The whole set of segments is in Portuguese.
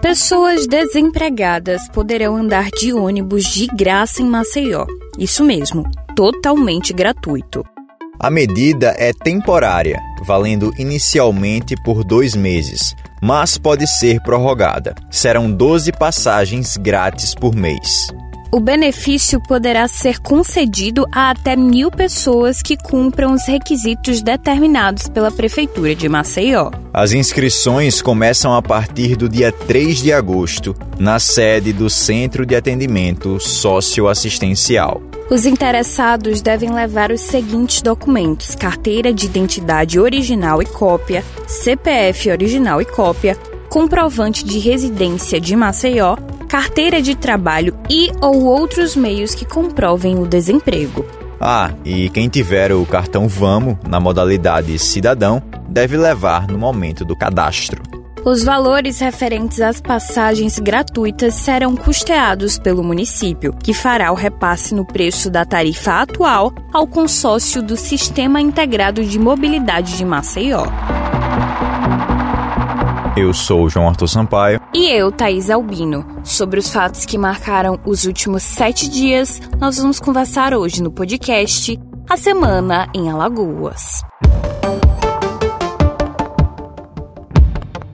Pessoas desempregadas poderão andar de ônibus de graça em Maceió. Isso mesmo, totalmente gratuito. A medida é temporária, valendo inicialmente por dois meses, mas pode ser prorrogada. Serão 12 passagens grátis por mês. O benefício poderá ser concedido a até mil pessoas que cumpram os requisitos determinados pela Prefeitura de Maceió. As inscrições começam a partir do dia 3 de agosto, na sede do Centro de Atendimento Socioassistencial. Os interessados devem levar os seguintes documentos: carteira de identidade original e cópia, CPF original e cópia, comprovante de residência de Maceió, carteira de trabalho e ou outros meios que comprovem o desemprego. Ah, e quem tiver o cartão Vamo na modalidade cidadão deve levar no momento do cadastro. Os valores referentes às passagens gratuitas serão custeados pelo município, que fará o repasse no preço da tarifa atual ao consórcio do Sistema Integrado de Mobilidade de Maceió. Eu sou João Arthur Sampaio. E eu, Thaís Albino. Sobre os fatos que marcaram os últimos sete dias, nós vamos conversar hoje no podcast A Semana em Alagoas.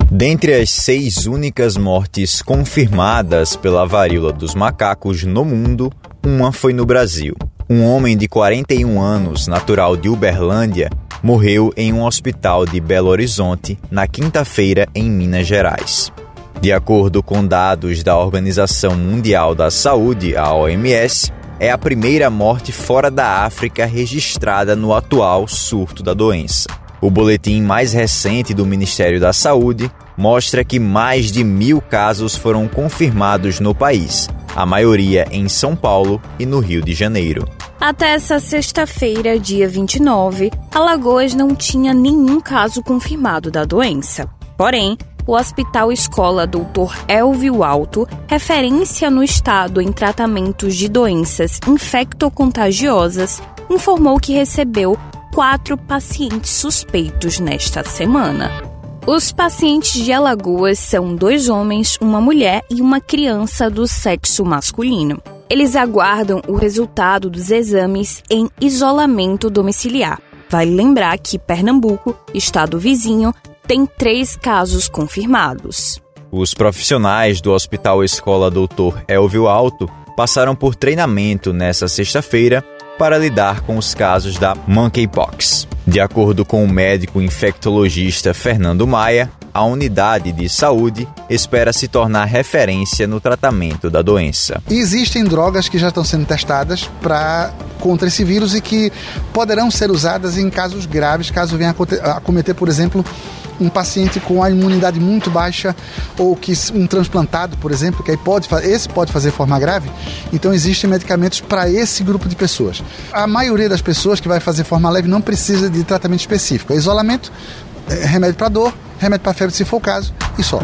Dentre as seis únicas mortes confirmadas pela varíola dos macacos no mundo, uma foi no Brasil. Um homem de 41 anos, natural de Uberlândia, morreu em um hospital de Belo Horizonte na quinta-feira em Minas Gerais. De acordo com dados da Organização Mundial da Saúde, a OMS, é a primeira morte fora da África registrada no atual surto da doença. O boletim mais recente do Ministério da Saúde mostra que mais de mil casos foram confirmados no país, a maioria em São Paulo e no Rio de Janeiro. Até essa sexta-feira, dia 29, Alagoas não tinha nenhum caso confirmado da doença. Porém, o Hospital Escola Dr. Elvio Alto, referência no estado em tratamentos de doenças infectocontagiosas, informou que recebeu quatro pacientes suspeitos nesta semana. Os pacientes de Alagoas são dois homens, uma mulher e uma criança do sexo masculino. Eles aguardam o resultado dos exames em isolamento domiciliar. Vale lembrar que Pernambuco, estado vizinho, tem três casos confirmados. Os profissionais do Hospital Escola Doutor Elvio Alto passaram por treinamento nesta sexta-feira para lidar com os casos da monkeypox. De acordo com o médico infectologista Fernando Maia, a unidade de saúde espera se tornar referência no tratamento da doença. Existem drogas que já estão sendo testadas para contra esse vírus e que poderão ser usadas em casos graves, caso venha a cometer, por exemplo, um paciente com a imunidade muito baixa ou que um transplantado, por exemplo, que aí pode esse pode fazer forma grave. Então existem medicamentos para esse grupo de pessoas. A maioria das pessoas que vai fazer forma leve não precisa de tratamento específico. É isolamento, é remédio para dor, remédio para febre se for o caso e só.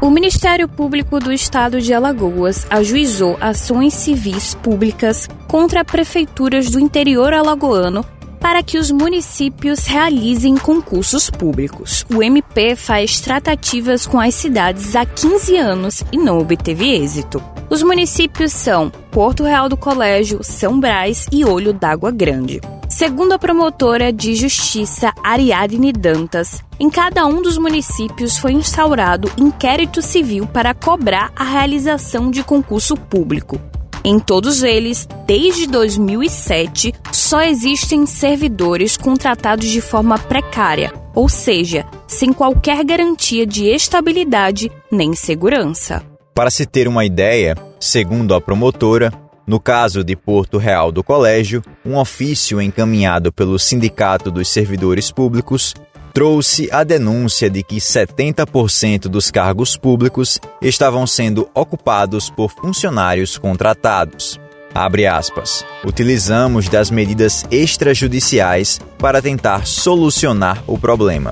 O Ministério Público do Estado de Alagoas ajuizou ações civis públicas contra prefeituras do interior alagoano para que os municípios realizem concursos públicos. O MP faz tratativas com as cidades há 15 anos e não obteve êxito. Os municípios são Porto Real do Colégio, São Brás e Olho d'Água Grande. Segundo a promotora de justiça Ariadne Dantas, em cada um dos municípios foi instaurado inquérito civil para cobrar a realização de concurso público. Em todos eles, desde 2007, só existem servidores contratados de forma precária, ou seja, sem qualquer garantia de estabilidade nem segurança. Para se ter uma ideia, segundo a promotora, no caso de Porto Real do Colégio, um ofício encaminhado pelo Sindicato dos Servidores Públicos trouxe a denúncia de que 70% dos cargos públicos estavam sendo ocupados por funcionários contratados. Abre aspas. Utilizamos das medidas extrajudiciais para tentar solucionar o problema.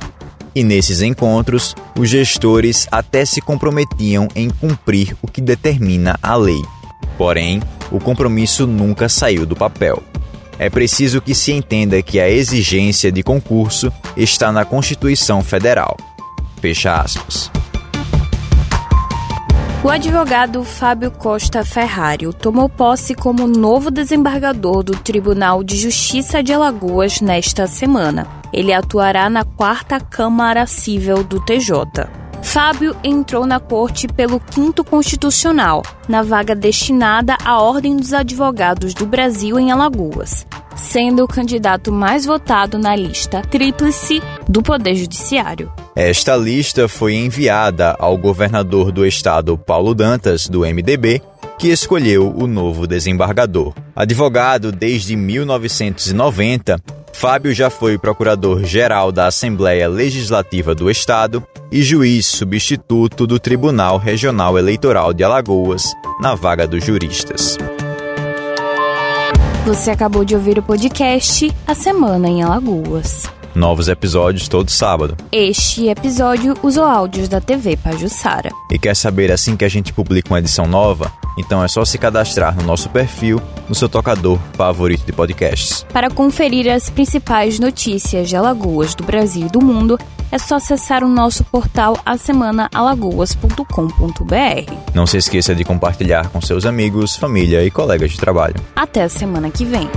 E nesses encontros, os gestores até se comprometiam em cumprir o que determina a lei. Porém, o compromisso nunca saiu do papel. É preciso que se entenda que a exigência de concurso está na Constituição Federal. Fecha aspas. O advogado Fábio Costa Ferrari tomou posse como novo desembargador do Tribunal de Justiça de Alagoas nesta semana. Ele atuará na quarta Câmara Civil do TJ. Fábio entrou na corte pelo quinto constitucional, na vaga destinada à Ordem dos Advogados do Brasil em Alagoas, sendo o candidato mais votado na lista tríplice do Poder Judiciário. Esta lista foi enviada ao governador do estado, Paulo Dantas, do MDB, que escolheu o novo desembargador. Advogado desde 1990, Fábio já foi procurador-geral da Assembleia Legislativa do Estado e juiz substituto do Tribunal Regional Eleitoral de Alagoas, na vaga dos juristas. Você acabou de ouvir o podcast A Semana em Alagoas. Novos episódios todo sábado. Este episódio usou áudios da TV Pajussara. E quer saber assim que a gente publica uma edição nova? Então é só se cadastrar no nosso perfil no seu tocador favorito de podcasts. Para conferir as principais notícias de Alagoas do Brasil e do mundo, é só acessar o nosso portal asemanaalagoas.com.br. Não se esqueça de compartilhar com seus amigos, família e colegas de trabalho. Até a semana que vem.